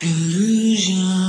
Illusion.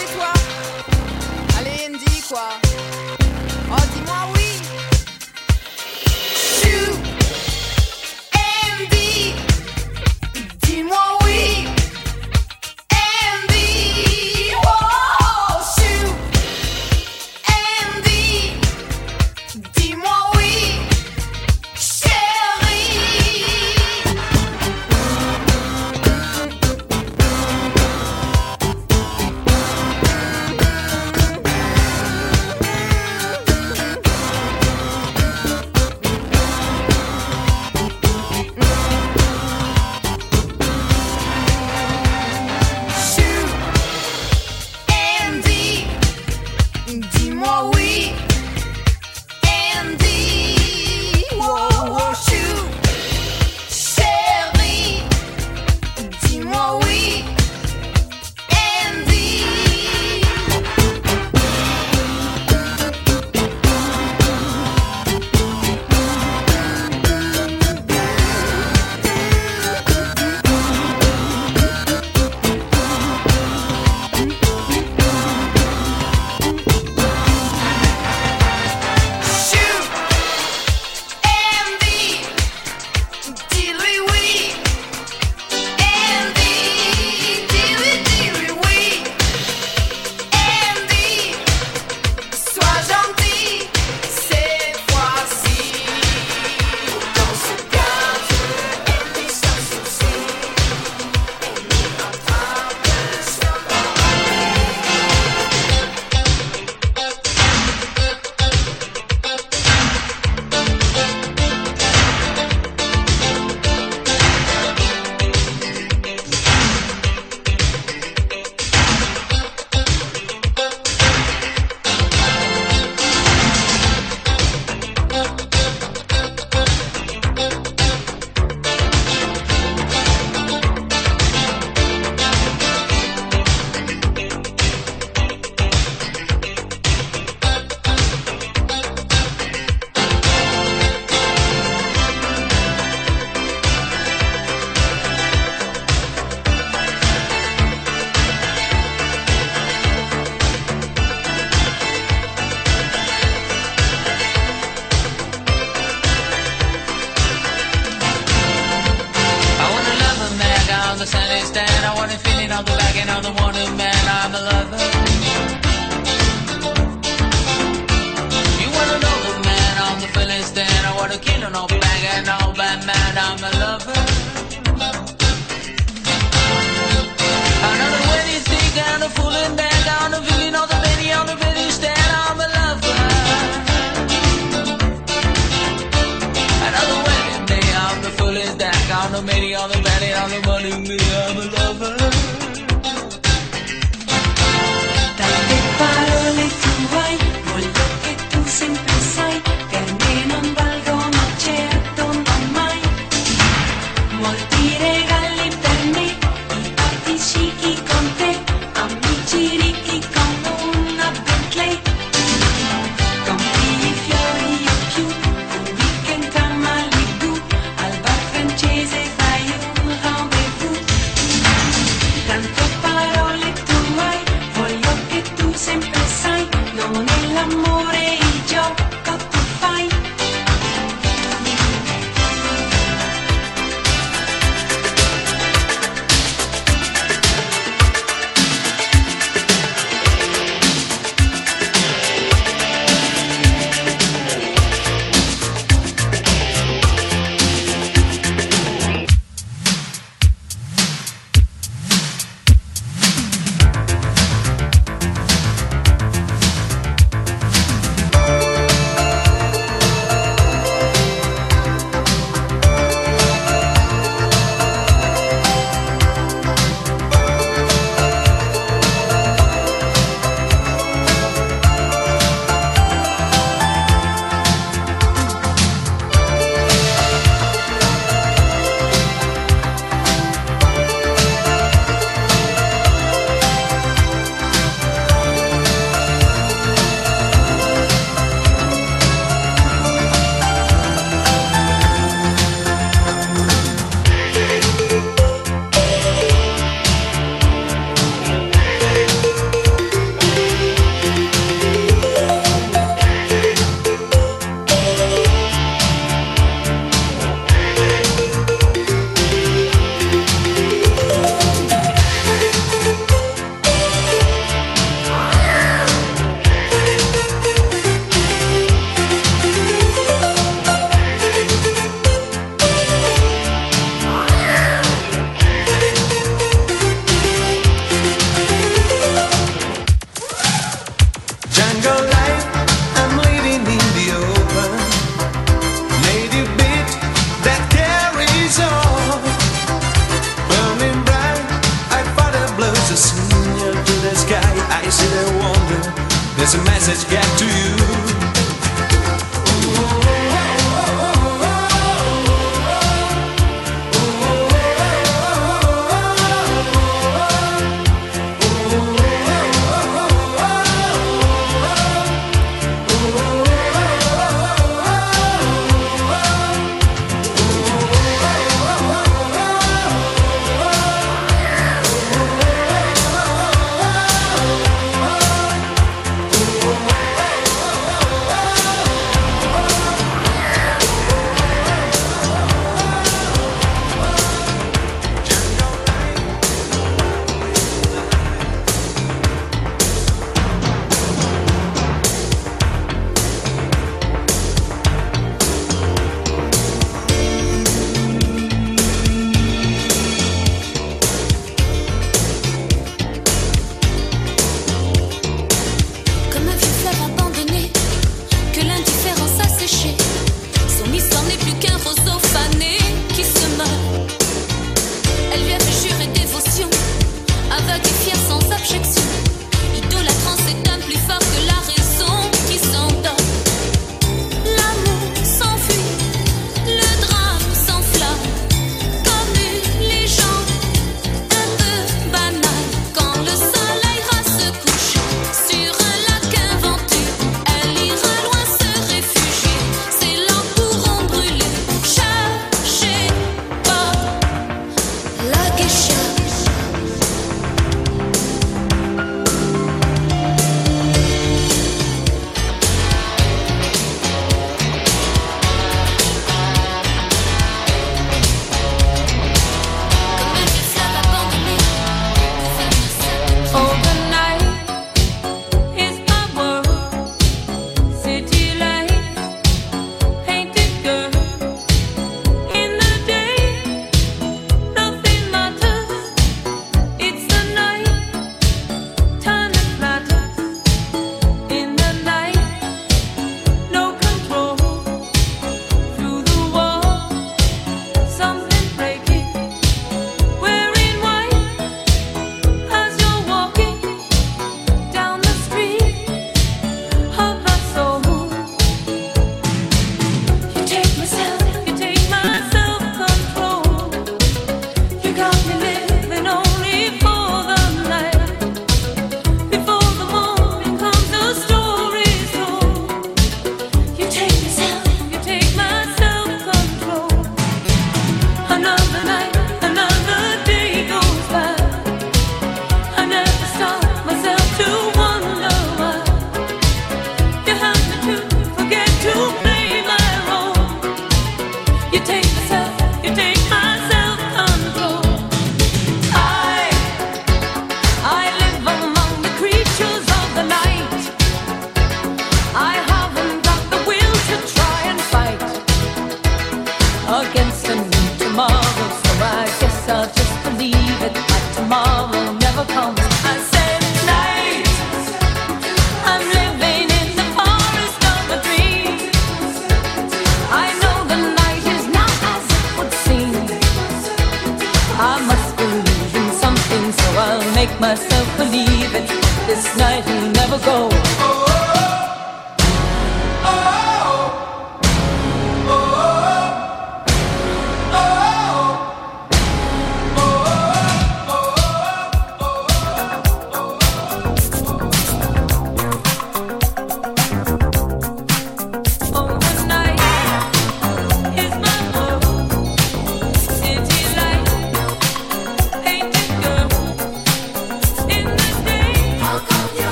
chez toi. Allez, Andy, quoi.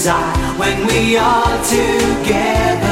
Desire when we are together.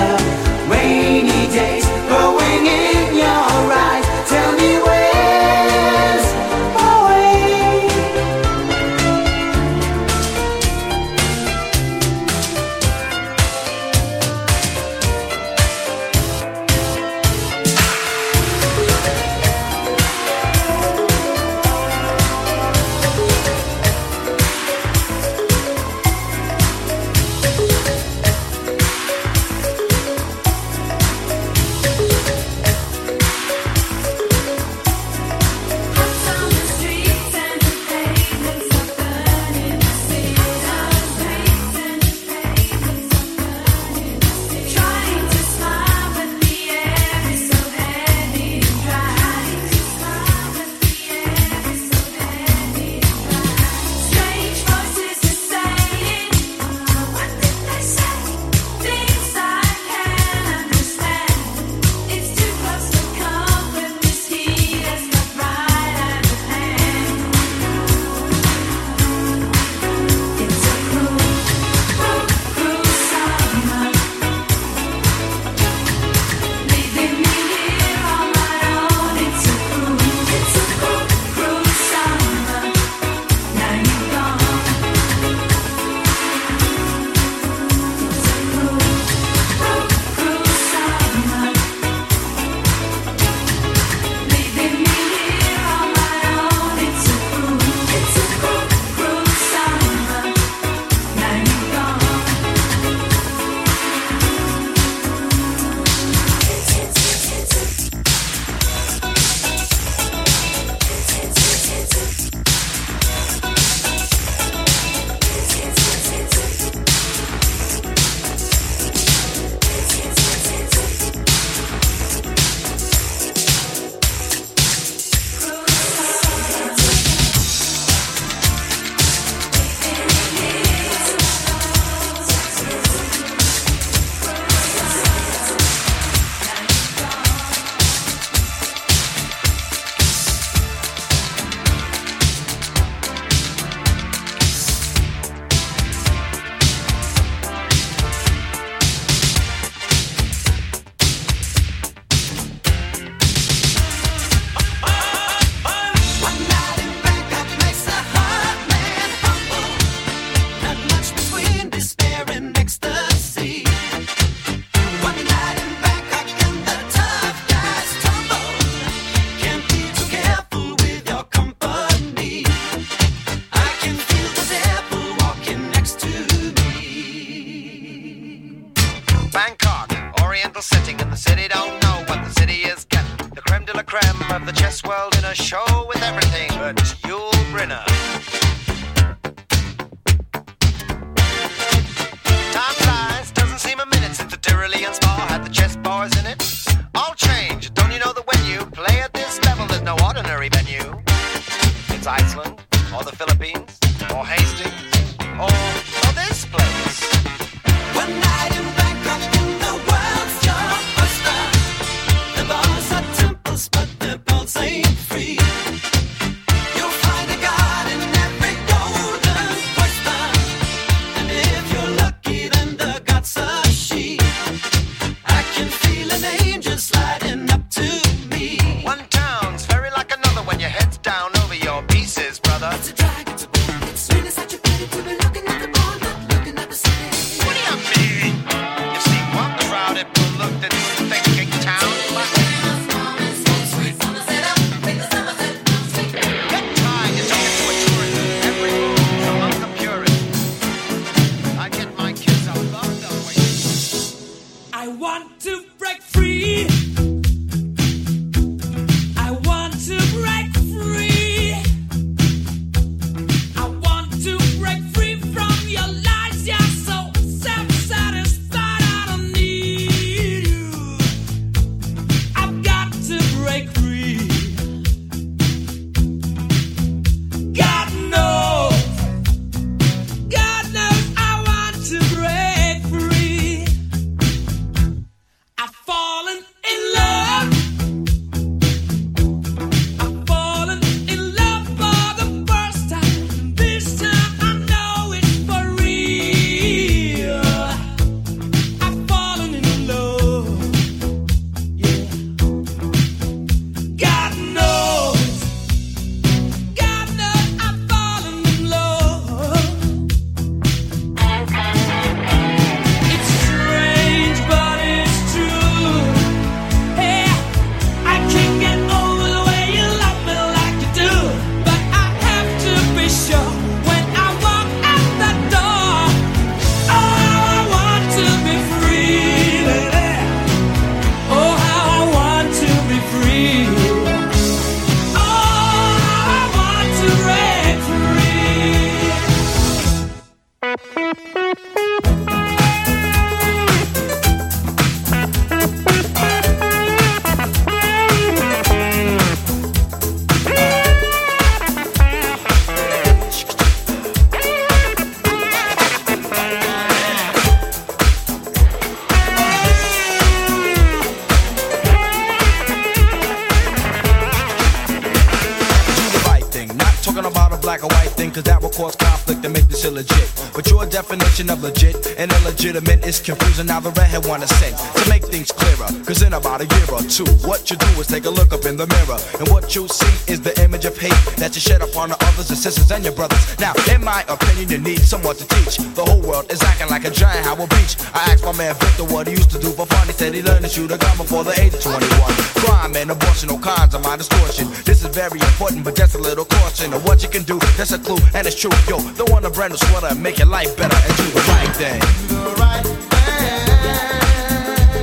And illegitimate is confusing. Now the redhead wanna sing to make things clearer. Cause in about a year or two, what you do is take a look up in the mirror. And what you see is the image of hate that you shed upon the others and sisters and your brothers. Now, in my opinion, you need someone to teach. The whole world is acting like a giant Howard Beach. I asked my man Victor what he used to do for learned to shoot a gun before the age of 21. Crime and abortion, all kinds of my distortion. This is very important, but just a little caution of what you can do. That's a clue, and it's true. Yo, don't want a brand new sweater and make your life better and do the right thing.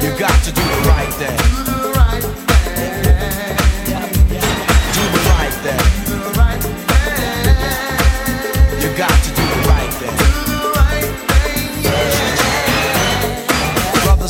You got to do the right thing.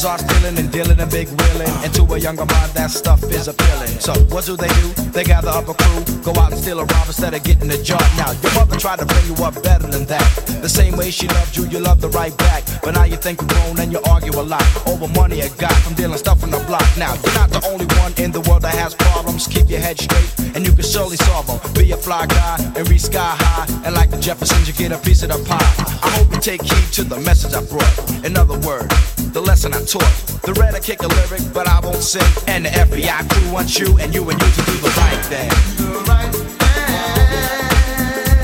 Are stealing and dealing and big wheeling. And to a younger mind, that stuff is appealing. So, what do they do? They gather up a crew, go out and steal a rob instead of getting a job. Now, your mother tried to bring you up better than that. The same way she loved you, you love her right back. But now you think you're grown and you argue a lot over money you got from dealing stuff on the block. Now, you're not the only one in the world that has problems. Keep your head straight, and you can surely solve them. Be a fly guy and reach sky high. And like the Jeffersons, you get a piece of the pie. I hope you take heed to the message I brought. In other words, the lesson I taught. The red I kick a lyric, but I won't sing. And the FBI crew wants you and you and you to do the right thing.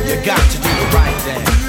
You got to do the right thing.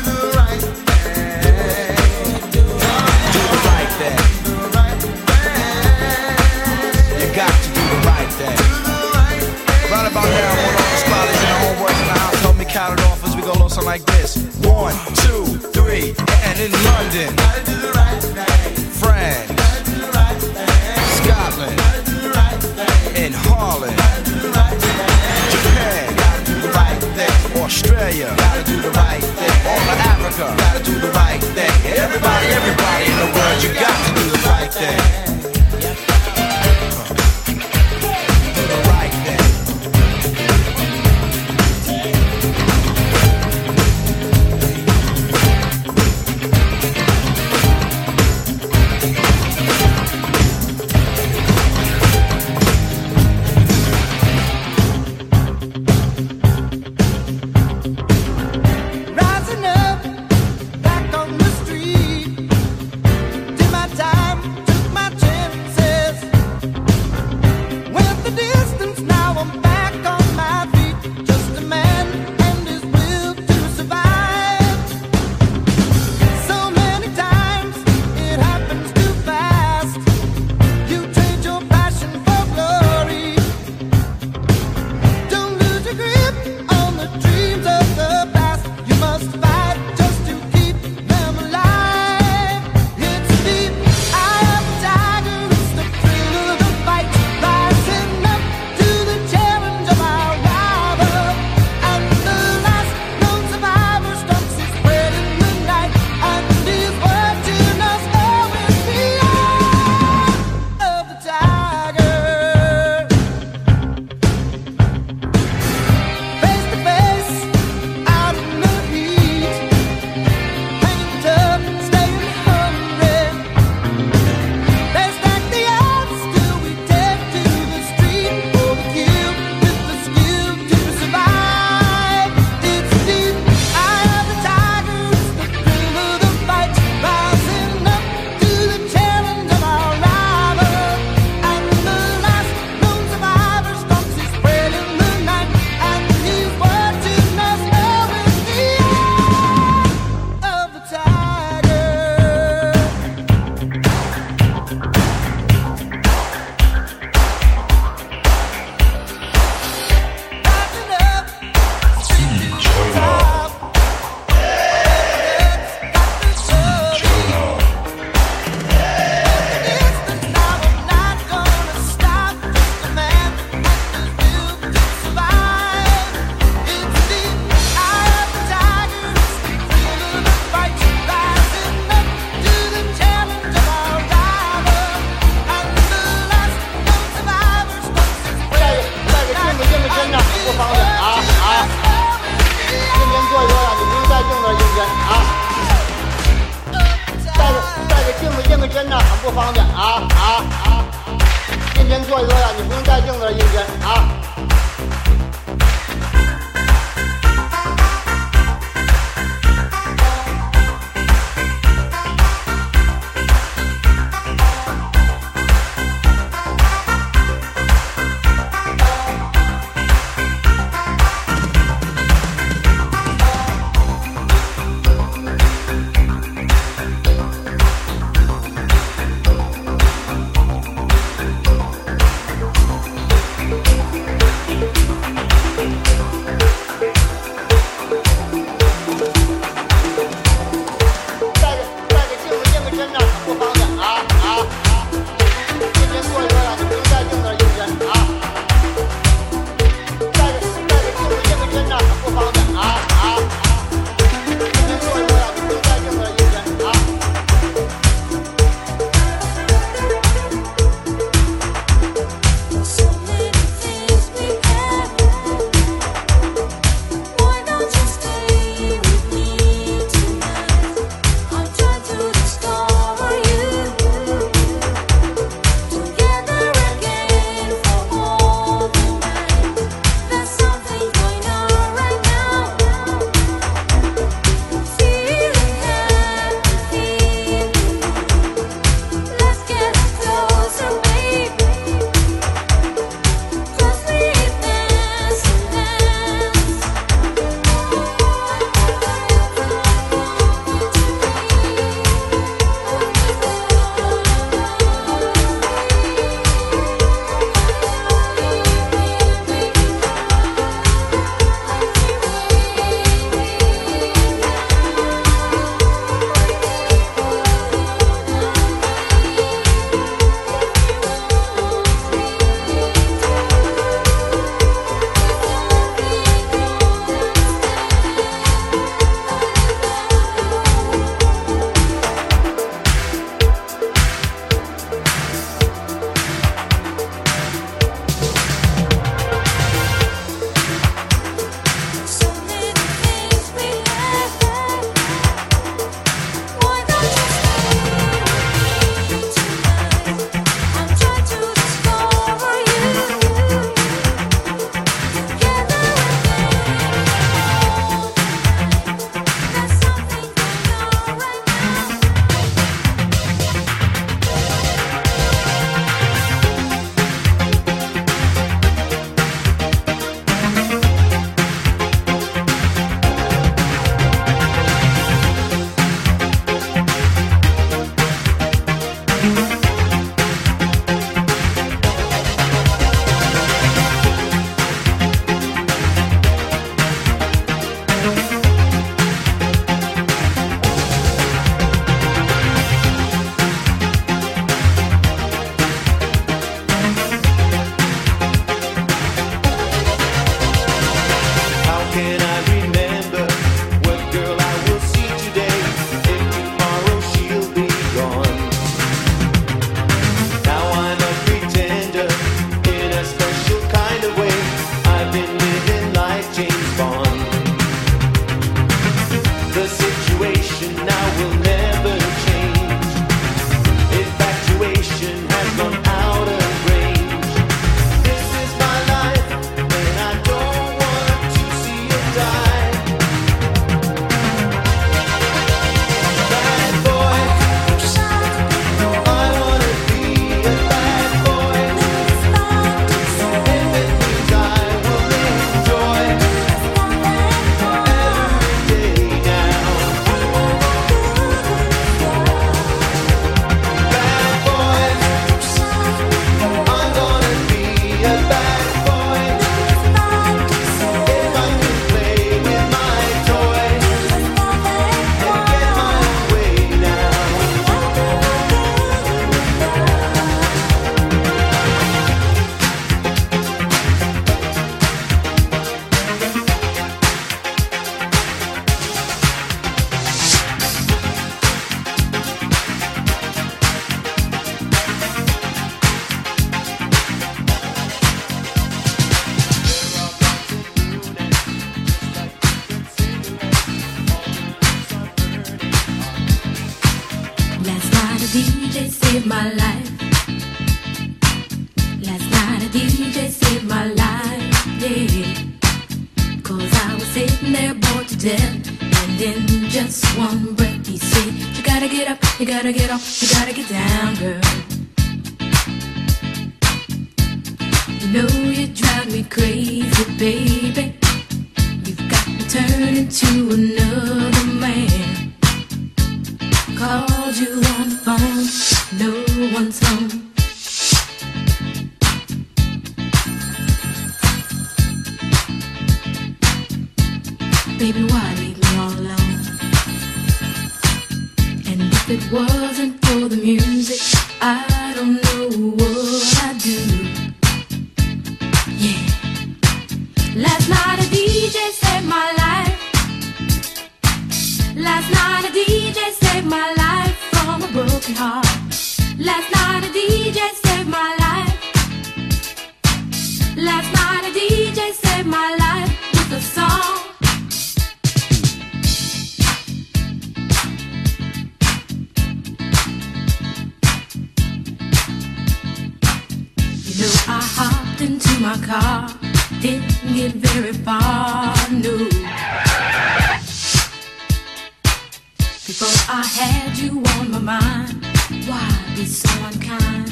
Before I had you on my mind, why be so unkind?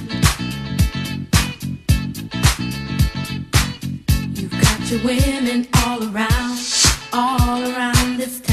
You've got your women all around, all around this town.